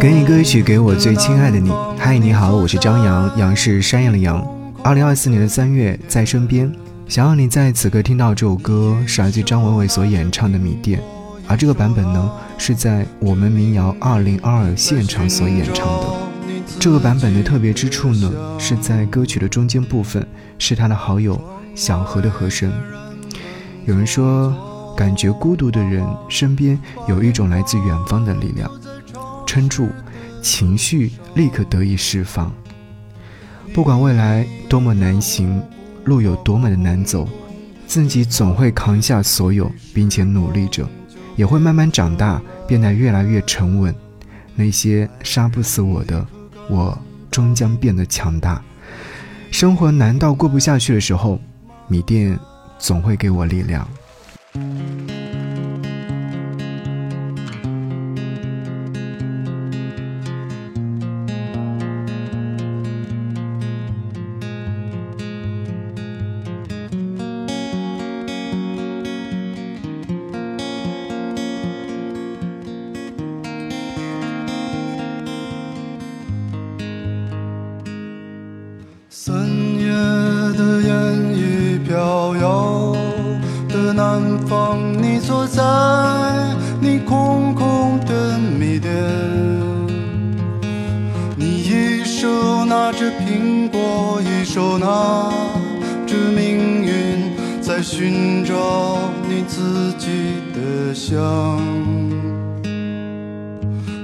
给你歌曲，给我最亲爱的你。嗨，你好，我是张扬，杨是山羊的羊。二零二四年的三月，在身边，想要你在此刻听到这首歌，是来自张伟伟所演唱的《米店》，而这个版本呢，是在我们民谣二零二二现场所演唱的。这个版本的特别之处呢，是在歌曲的中间部分，是他的好友小何的和声。有人说，感觉孤独的人身边有一种来自远方的力量。撑住，情绪立刻得以释放。不管未来多么难行，路有多么的难走，自己总会扛下所有，并且努力着，也会慢慢长大，变得越来越沉稳。那些杀不死我的，我终将变得强大。生活难到过不下去的时候，米店总会给我力量。深夜的烟雨飘摇的南方，你坐在你空空的米店，你一手拿着苹果，一手拿着命运，在寻找你自己的香。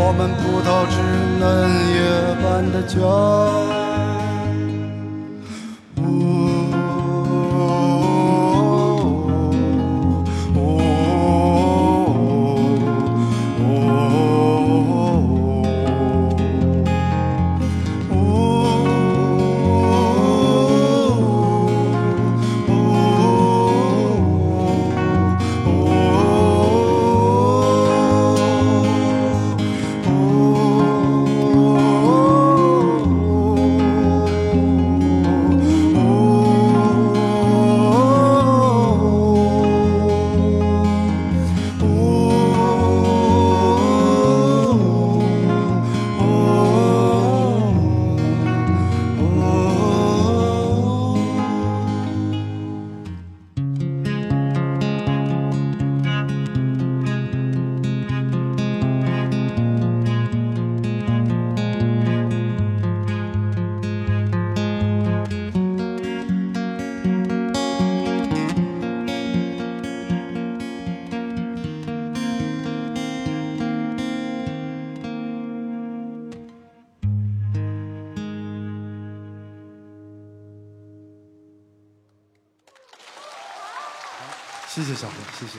我们葡萄枝嫩叶般的娇。谢谢小何，谢谢。